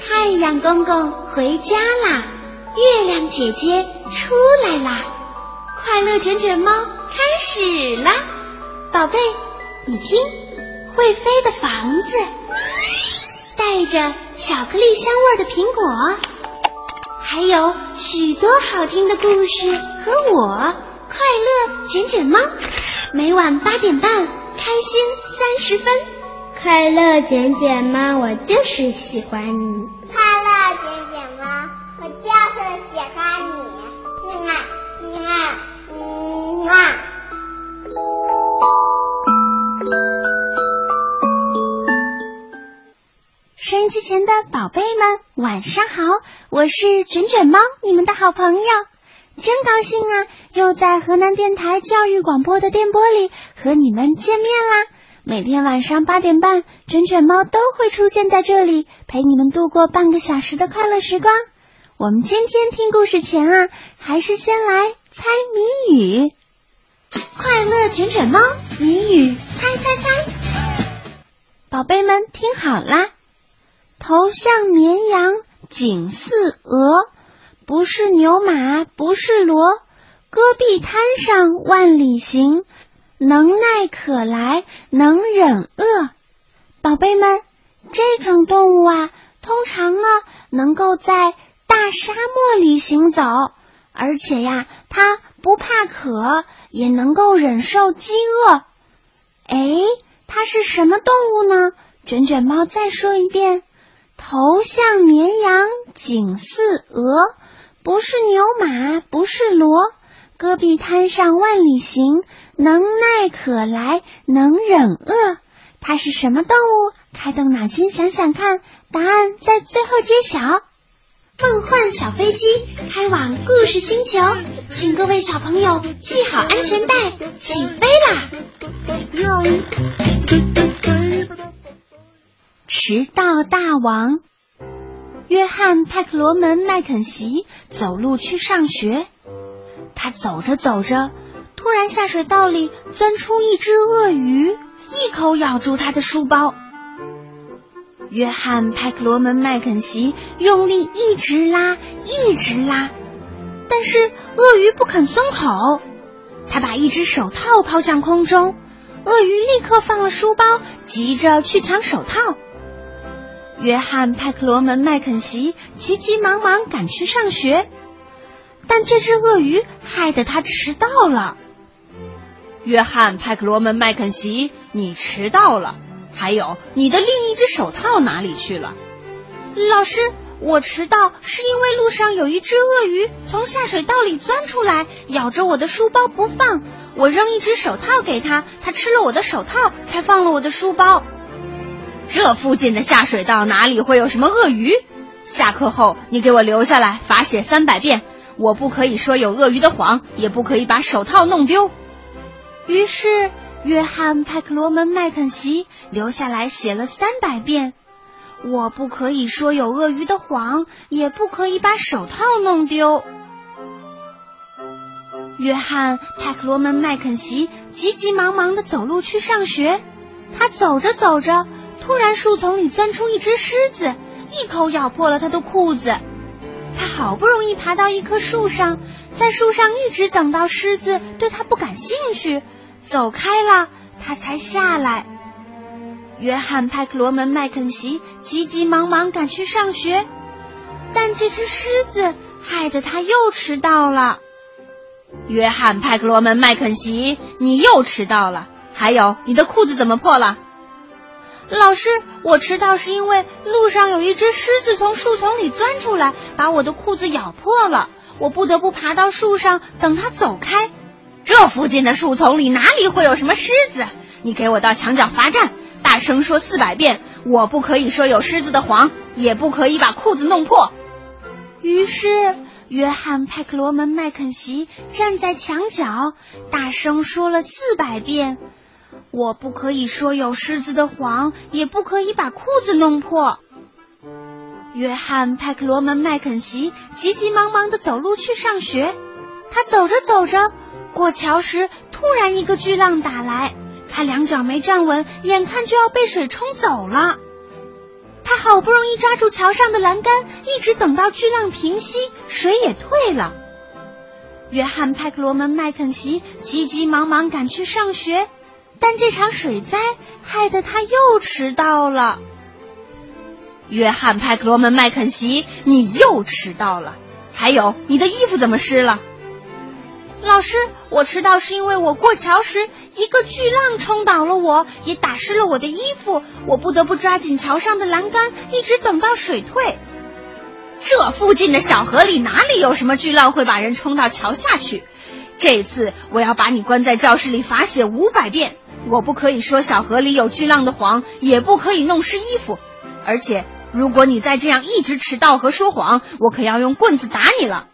太阳公公回家啦，月亮姐姐出来啦，快乐卷卷猫开始啦！宝贝，你听，会飞的房子，带着巧克力香味的苹果，还有许多好听的故事和我，快乐卷卷猫，每晚八点半，开心三十分。快乐点点猫，我就是喜欢你。快乐点点猫，我就是喜欢你。啊啊嗯啊！收音机前的宝贝们，晚上好！我是卷卷猫，你们的好朋友。真高兴啊，又在河南电台教育广播的电波里和你们见面啦！每天晚上八点半，卷卷猫都会出现在这里，陪你们度过半个小时的快乐时光。我们今天听故事前啊，还是先来猜谜语。快乐卷卷猫谜语猜猜猜，宝贝们听好啦！头像绵羊，颈似鹅，不是牛马，不是骡，戈壁滩上万里行。能耐可来，能忍饿。宝贝们，这种动物啊，通常呢能够在大沙漠里行走，而且呀，它不怕渴，也能够忍受饥饿。哎，它是什么动物呢？卷卷猫再说一遍：头像绵羊，颈似鹅，不是牛马，不是骡，戈壁滩上万里行。能耐可来，能忍饿，它是什么动物？开动脑筋想想看，答案在最后揭晓。梦幻小飞机开往故事星球，请各位小朋友系好安全带，起飞啦！迟到大王约翰·派克罗门·麦肯锡走路去上学，他走着走着。突然，下水道里钻出一只鳄鱼，一口咬住他的书包。约翰·派克罗门·麦肯锡用力一直拉，一直拉，但是鳄鱼不肯松口。他把一只手套抛向空中，鳄鱼立刻放了书包，急着去抢手套。约翰·派克罗门·麦肯锡急急忙忙赶去上学，但这只鳄鱼害得他迟到了。约翰·派克罗门·麦肯锡，你迟到了。还有，你的另一只手套哪里去了？老师，我迟到是因为路上有一只鳄鱼从下水道里钻出来，咬着我的书包不放。我扔一只手套给他，他吃了我的手套，才放了我的书包。这附近的下水道哪里会有什么鳄鱼？下课后你给我留下来罚写三百遍。我不可以说有鳄鱼的谎，也不可以把手套弄丢。于是，约翰·派克罗门·麦肯锡留下来写了三百遍：“我不可以说有鳄鱼的谎，也不可以把手套弄丢。”约翰·派克罗门·麦肯锡急急忙忙的走路去上学。他走着走着，突然树丛里钻出一只狮子，一口咬破了他的裤子。他好不容易爬到一棵树上，在树上一直等到狮子对他不感兴趣。走开了，他才下来。约翰·派克罗门·麦肯锡急急忙忙赶去上学，但这只狮子害得他又迟到了。约翰·派克罗门·麦肯锡，你又迟到了。还有，你的裤子怎么破了？老师，我迟到是因为路上有一只狮子从树丛里钻出来，把我的裤子咬破了。我不得不爬到树上等它走开。这附近的树丛里哪里会有什么狮子？你给我到墙角罚站，大声说四百遍，我不可以说有狮子的谎，也不可以把裤子弄破。于是，约翰·派克罗门·麦肯锡站在墙角，大声说了四百遍：“我不可以说有狮子的谎，也不可以把裤子弄破。”约翰·派克罗门·麦肯锡急急忙忙的走路去上学，他走着走着。过桥时，突然一个巨浪打来，他两脚没站稳，眼看就要被水冲走了。他好不容易抓住桥上的栏杆，一直等到巨浪平息，水也退了。约翰·派克罗门·麦肯锡急急忙忙赶去上学，但这场水灾害得他又迟到了。约翰·派克罗门·麦肯锡，你又迟到了。还有，你的衣服怎么湿了？老师，我迟到是因为我过桥时一个巨浪冲倒了我，也打湿了我的衣服，我不得不抓紧桥上的栏杆，一直等到水退。这附近的小河里哪里有什么巨浪会把人冲到桥下去？这次我要把你关在教室里罚写五百遍。我不可以说小河里有巨浪的谎，也不可以弄湿衣服。而且，如果你再这样一直迟到和说谎，我可要用棍子打你了。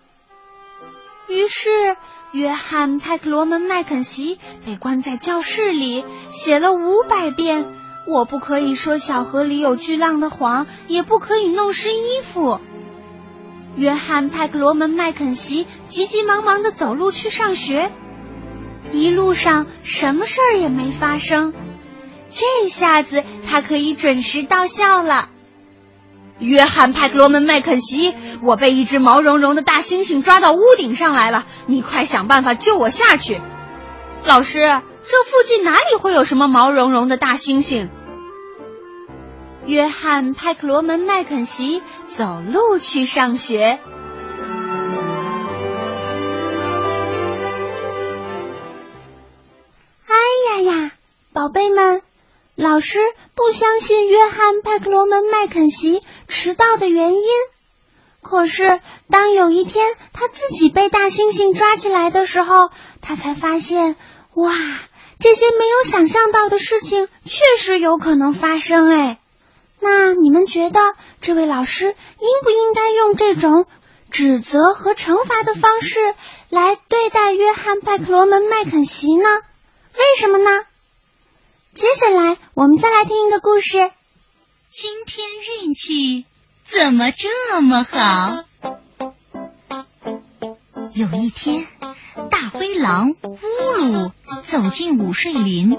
于是。约翰·派克罗门·麦肯锡被关在教室里，写了五百遍：“我不可以说小河里有巨浪的谎，也不可以弄湿衣服。”约翰·派克罗门·麦肯锡急急忙忙的走路去上学，一路上什么事儿也没发生。这下子他可以准时到校了。约翰·派克罗门·麦肯锡，我被一只毛茸茸的大猩猩抓到屋顶上来了，你快想办法救我下去。老师，这附近哪里会有什么毛茸茸的大猩猩？约翰·派克罗门·麦肯锡走路去上学。哎呀呀，宝贝们！老师不相信约翰·派克罗门·麦肯锡迟到的原因。可是，当有一天他自己被大猩猩抓起来的时候，他才发现，哇，这些没有想象到的事情确实有可能发生。哎，那你们觉得这位老师应不应该用这种指责和惩罚的方式来对待约翰·拜克罗门·麦肯锡呢？为什么呢？接下来，我们再来听一个故事。今天运气怎么这么好？有一天，大灰狼乌鲁走进午睡林，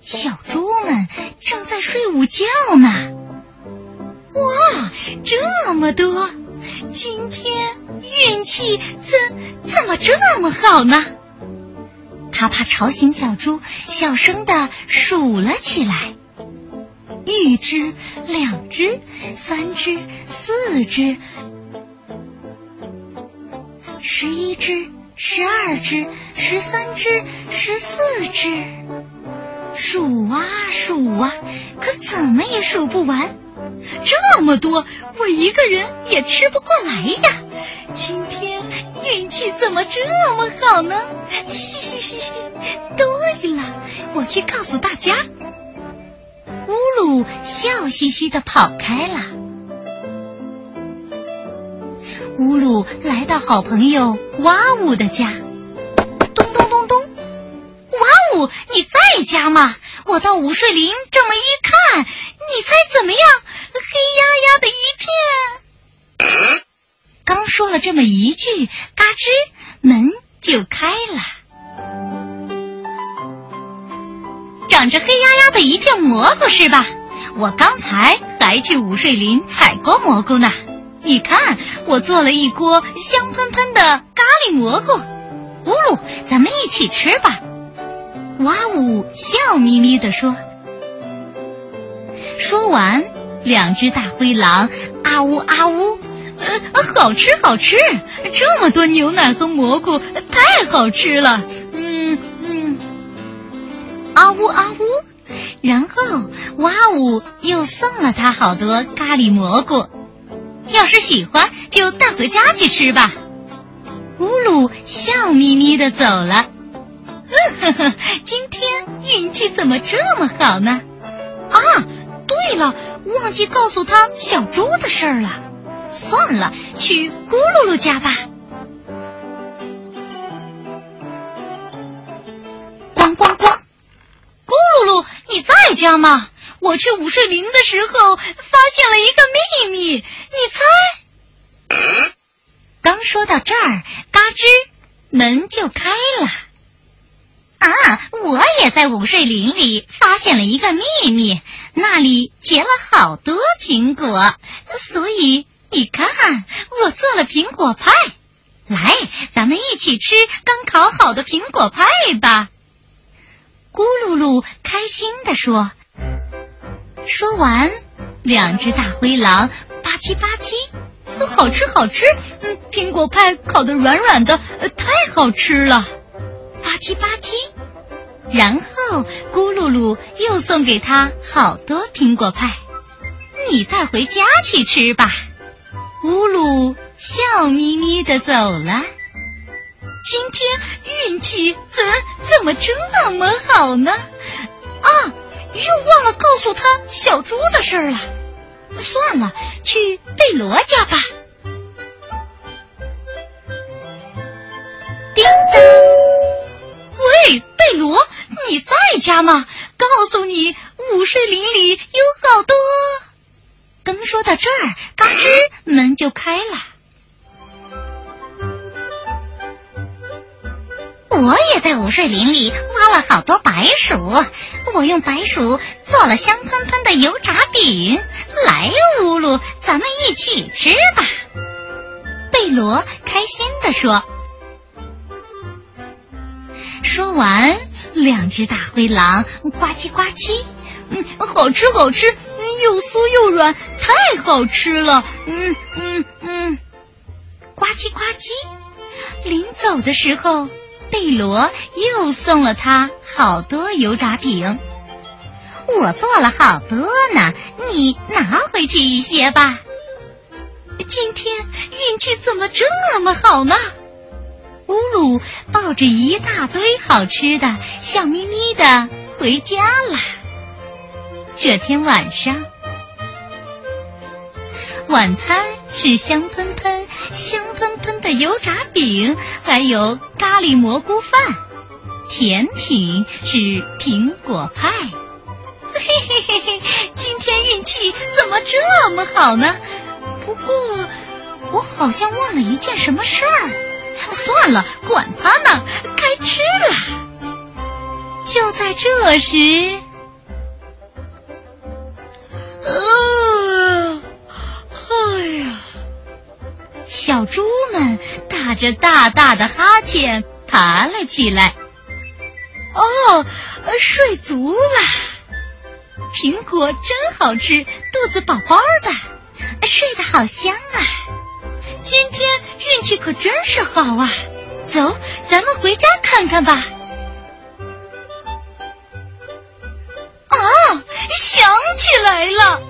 小猪们正在睡午觉呢。哇，这么多！今天运气怎怎么这么好呢？他怕吵醒小猪，小声的数了起来：一只，两只，三只，四只，十一只，十二只，十三只，十四只。数啊数啊，可怎么也数不完。这么多，我一个人也吃不过来呀！今天运气怎么这么好呢？嘻嘻嘻嘻！对了，我去告诉大家。乌鲁笑嘻嘻的跑开了。乌鲁来到好朋友哇呜的家，你在家吗？我到午睡林这么一看，你猜怎么样？黑压压的一片。刚说了这么一句，嘎吱，门就开了。长着黑压压的一片蘑菇是吧？我刚才还去午睡林采过蘑菇呢。你看，我做了一锅香喷喷的咖喱蘑菇。乌鲁，咱们一起吃吧。哇呜，笑眯眯的说。说完，两只大灰狼啊呜啊呜。呃，好吃好吃，这么多牛奶和蘑菇，太好吃了。嗯嗯，啊呜啊呜，然后哇呜又送了他好多咖喱蘑菇。要是喜欢，就带回家去吃吧。乌鲁笑眯眯的走了。呵呵，今天运气怎么这么好呢？啊，对了，忘记告诉他小猪的事儿了。算了，去咕噜噜家吧。咣咣咣！咕噜噜，你在家吗？我去午睡林的时候发现了一个秘密，你猜？刚说到这儿，嘎吱，门就开了。啊，我也在午睡林里发现了一个秘密，那里结了好多苹果，所以你看，我做了苹果派。来，咱们一起吃刚烤好的苹果派吧。咕噜噜开心地说。说完，两只大灰狼吧唧吧唧，好吃好吃，嗯，苹果派烤的软软的，呃太好吃了，吧唧吧唧。然后咕噜噜又送给他好多苹果派，你带回家去吃吧。乌鲁笑眯眯的走了。今天运气怎怎么这么好呢？啊！又忘了告诉他小猪的事了。算了，去贝罗家吧。叮当，贝，贝罗，你在家吗？告诉你，午睡林里有好多。刚说到这儿，嘎吱，门就开了。我也在午睡林里挖了好多白薯，我用白薯做了香喷喷的油炸饼。来呀，乌鲁，咱们一起吃吧。贝罗开心地说。说完，两只大灰狼呱唧呱唧，嗯，好吃好吃，又酥又软，太好吃了。嗯嗯嗯，呱唧呱唧。临走的时候。贝罗又送了他好多油炸饼，我做了好多呢，你拿回去一些吧。今天运气怎么这么好呢？咕噜抱着一大堆好吃的，笑眯眯的回家了。这天晚上，晚餐是香喷喷。香喷喷的油炸饼，还有咖喱蘑菇饭，甜品是苹果派。嘿嘿嘿嘿，今天运气怎么这么好呢？不过我好像忘了一件什么事儿。算了，管他呢，该吃了。就在这时，呃，哎呀！小猪们打着大大的哈欠爬了起来。哦，睡足了，苹果真好吃，肚子饱饱的，睡得好香啊！今天运气可真是好啊！走，咱们回家看看吧。啊，想起来了。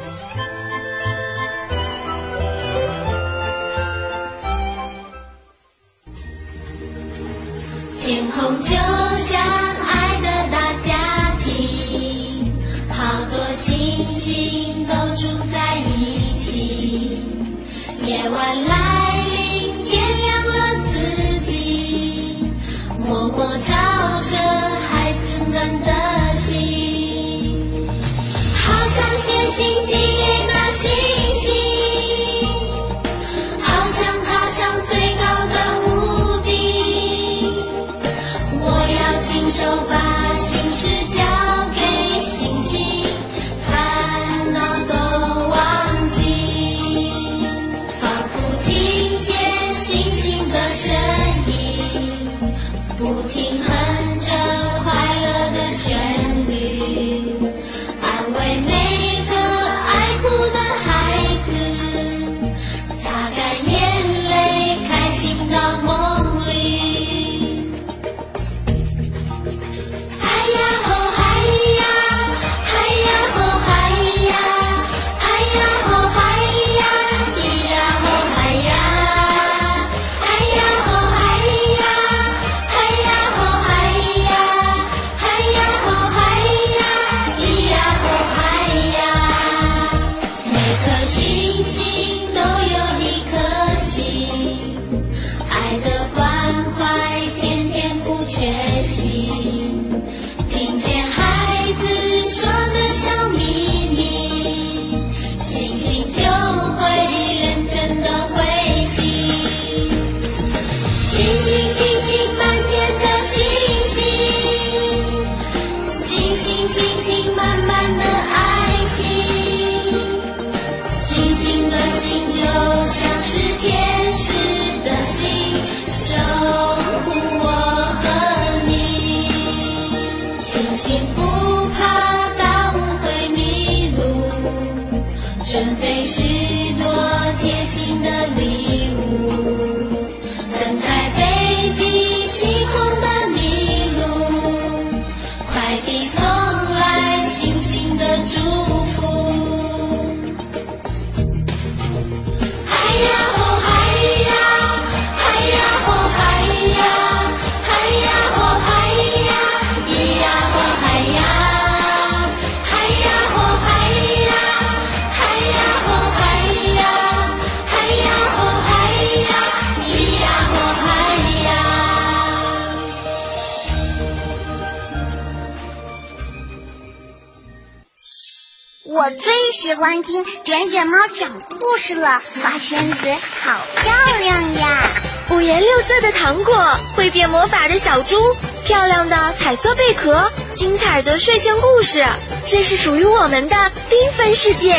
子好漂亮呀！五颜六色的糖果，会变魔法的小猪，漂亮的彩色贝壳，精彩的睡前故事，这是属于我们的缤纷世界。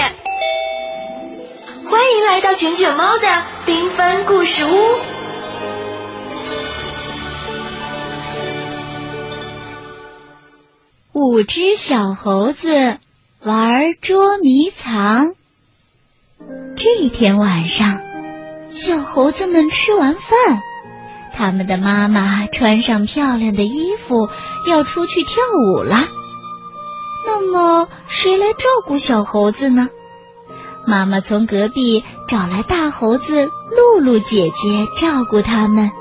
欢迎来到卷卷猫的缤纷故事屋。五只小猴子玩捉迷藏。这一天晚上，小猴子们吃完饭，他们的妈妈穿上漂亮的衣服，要出去跳舞了。那么，谁来照顾小猴子呢？妈妈从隔壁找来大猴子露露姐姐照顾他们。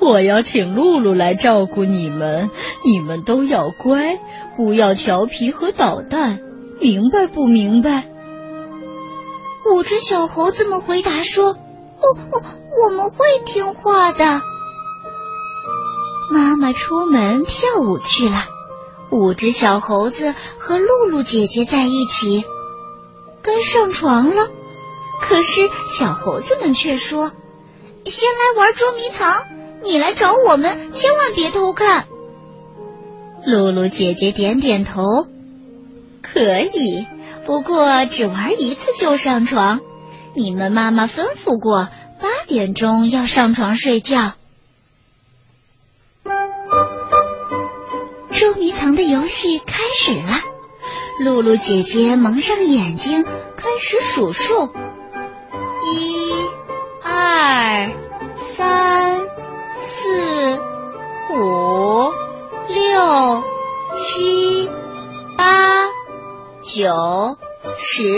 我要请露露来照顾你们，你们都要乖，不要调皮和捣蛋，明白不明白？五只小猴子们回答说：“哦哦，我们会听话的。”妈妈出门跳舞去了，五只小猴子和露露姐姐在一起，该上床了。可是小猴子们却说：“先来玩捉迷藏。”你来找我们，千万别偷看。露露姐姐点点头，可以，不过只玩一次就上床。你们妈妈吩咐过，八点钟要上床睡觉。捉迷藏的游戏开始了，露露姐姐蒙上眼睛，开始数数：一、二、三。四、五、六、七、八、九、十。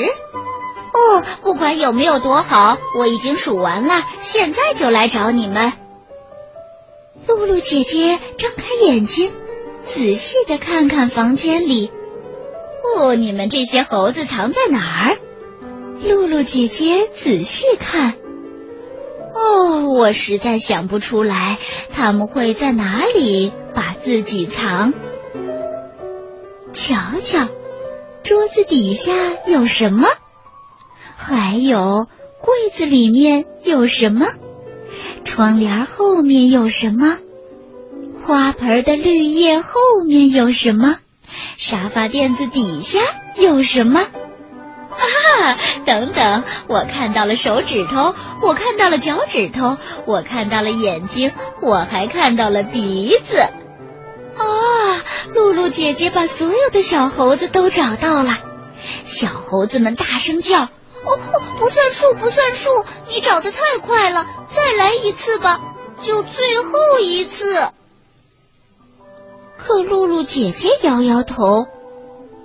哦，不管有没有多好，我已经数完了。现在就来找你们。露露姐姐睁开眼睛，仔细的看看房间里。哦，你们这些猴子藏在哪儿？露露姐姐仔细看。哦，我实在想不出来他们会在哪里把自己藏。瞧瞧，桌子底下有什么？还有柜子里面有什么？窗帘后面有什么？花盆的绿叶后面有什么？沙发垫子底下有什么？啊！等等，我看到了手指头，我看到了脚趾头，我看到了眼睛，我还看到了鼻子。啊！露露姐姐把所有的小猴子都找到了，小猴子们大声叫：“哦哦，不算数，不算数！你找的太快了，再来一次吧，就最后一次。”可露露姐姐摇摇头：“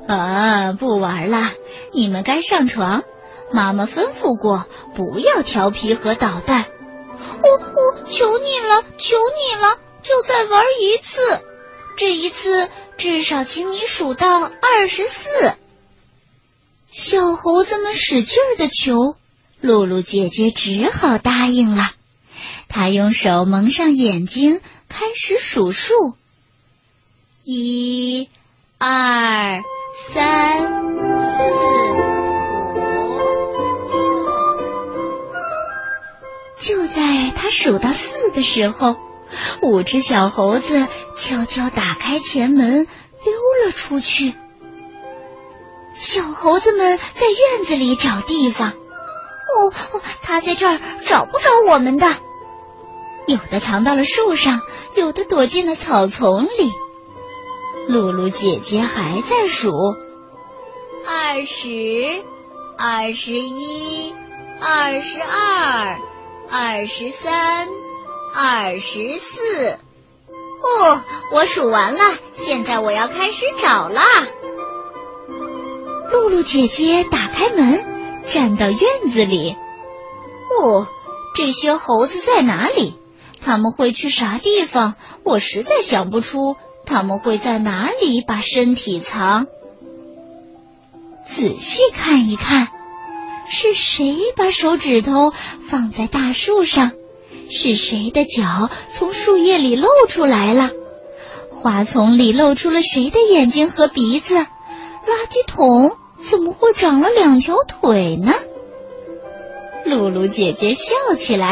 啊，不玩了。”你们该上床，妈妈吩咐过，不要调皮和捣蛋。我我求你了，求你了，就再玩一次，这一次至少请你数到二十四。小猴子们使劲的求，露露姐姐只好答应了。她用手蒙上眼睛，开始数数：一、二、三、四。五就在他数到四的时候，五只小猴子悄悄打开前门，溜了出去。小猴子们在院子里找地方。哦，哦他在这儿找不着我们的。有的藏到了树上，有的躲进了草丛里。露露姐姐还在数：二十，二十一，二十二。二十三，二十四。哦，我数完了，现在我要开始找啦。露露姐姐打开门，站到院子里。哦，这些猴子在哪里？他们会去啥地方？我实在想不出他们会在哪里把身体藏。仔细看一看。是谁把手指头放在大树上？是谁的脚从树叶里露出来了？花丛里露出了谁的眼睛和鼻子？垃圾桶怎么会长了两条腿呢？露露姐姐笑起来，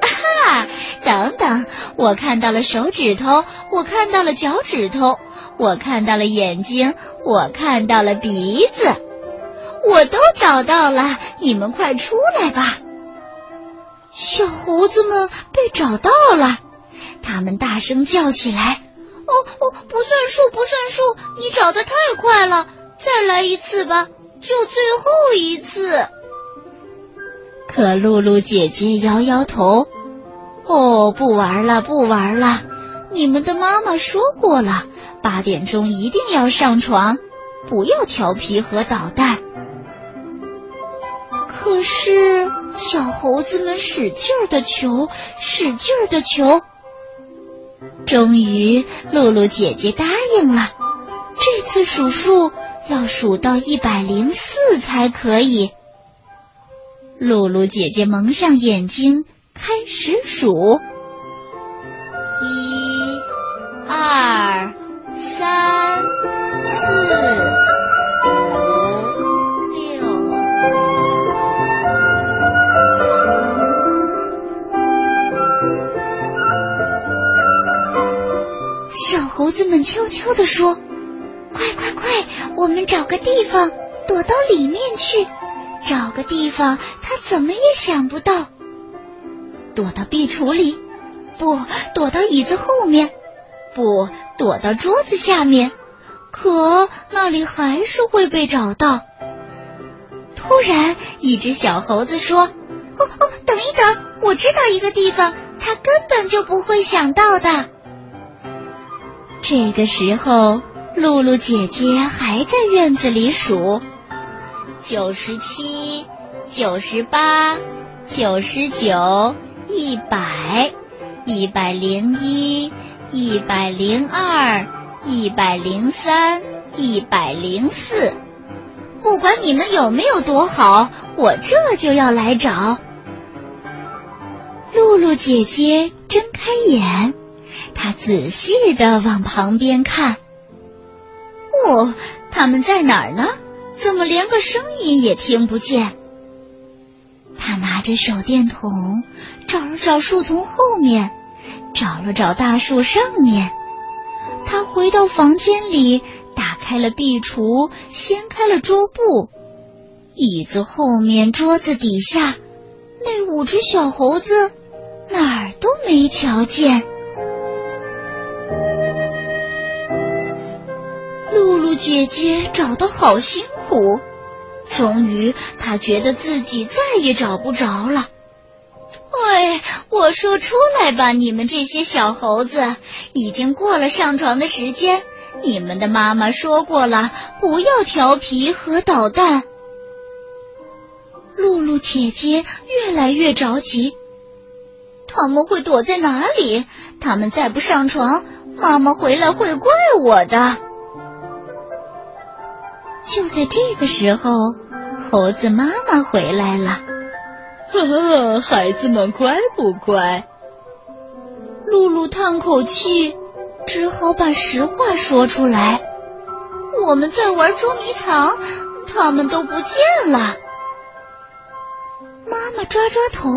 啊哈！等等，我看到了手指头，我看到了脚趾头，我看到了眼睛，我看到了鼻子，我都找到了。你们快出来吧！小猴子们被找到了，他们大声叫起来：“哦哦，不算数，不算数！你找的太快了，再来一次吧，就最后一次。”可露露姐姐摇摇头：“哦，不玩了，不玩了！你们的妈妈说过了，八点钟一定要上床，不要调皮和捣蛋。”可是小猴子们使劲的求，使劲的求，终于露露姐姐答应了。这次数数要数到一百零四才可以。露露姐姐蒙上眼睛，开始数：一、二、三、四、五、六。小猴子们悄悄地说：“，我们找个地方躲到里面去。”找个地方，他怎么也想不到。躲到壁橱里，不躲到椅子后面，不躲到桌子下面，可那里还是会被找到。突然，一只小猴子说：“哦哦，等一等，我知道一个地方，他根本就不会想到的。”这个时候，露露姐姐还在院子里数。九十七，九十八，九十九，一百，一百零一，一百零二，一百零三，一百零四。不管你们有没有躲好，我这就要来找。露露姐姐睁开眼，她仔细的往旁边看。哦，他们在哪儿呢？怎么连个声音也听不见？他拿着手电筒找了找树丛后面，找了找大树上面。他回到房间里，打开了壁橱，掀开了桌布，椅子后面、桌子底下，那五只小猴子哪儿都没瞧见。姐姐找的好辛苦，终于她觉得自己再也找不着了。喂，我说出来吧，你们这些小猴子，已经过了上床的时间。你们的妈妈说过了，不要调皮和捣蛋。露露姐姐越来越着急，他们会躲在哪里？他们再不上床，妈妈回来会怪我的。就在这个时候，猴子妈妈回来了。呵呵，孩子们乖不乖？露露叹口气，只好把实话说出来。我们在玩捉迷藏，他们都不见了。妈妈抓抓头。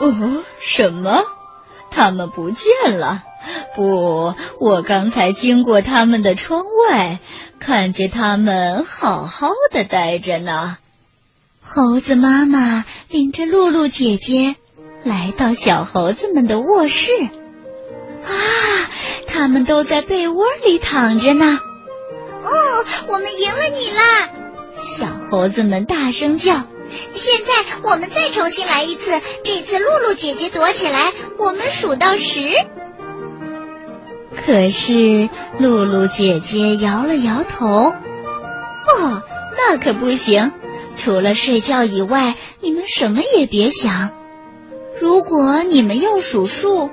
哦，什么？他们不见了？不，我刚才经过他们的窗外。看见他们好好的待着呢。猴子妈妈领着露露姐姐来到小猴子们的卧室。啊，他们都在被窝里躺着呢。哦，我们赢了你啦！小猴子们大声叫。现在我们再重新来一次，这次露露姐姐躲起来，我们数到十。可是露露姐姐摇了摇头，哦，那可不行！除了睡觉以外，你们什么也别想。如果你们要数数，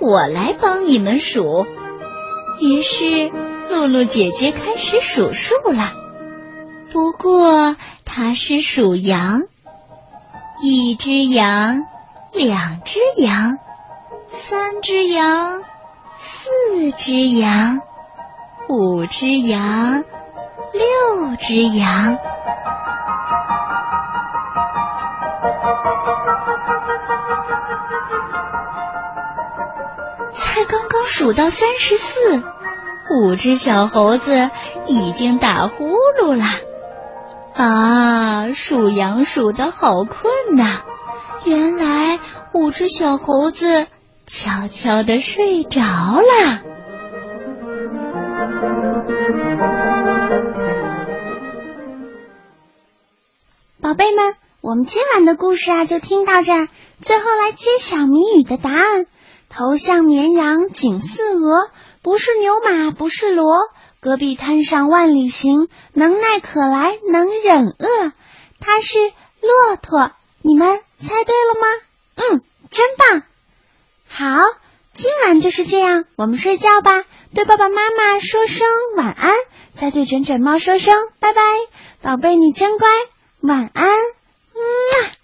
我来帮你们数。于是露露姐姐开始数数了，不过她是数羊，一只羊，两只羊，三只羊。四只羊，五只羊，六只羊。才刚刚数到三十四，五只小猴子已经打呼噜了。啊，数羊数的好困呐！原来五只小猴子悄悄的睡着了。宝贝们，我们今晚的故事啊就听到这儿。最后来揭晓谜语的答案：头像绵羊，颈似鹅，不是牛马，不是骡。戈壁滩上万里行，能耐可来能忍饿。它是骆驼。你们猜对了吗？嗯，真棒。好，今晚就是这样，我们睡觉吧。对爸爸妈妈说声晚安，再对卷卷猫说声拜拜。宝贝，你真乖，晚安，么、嗯。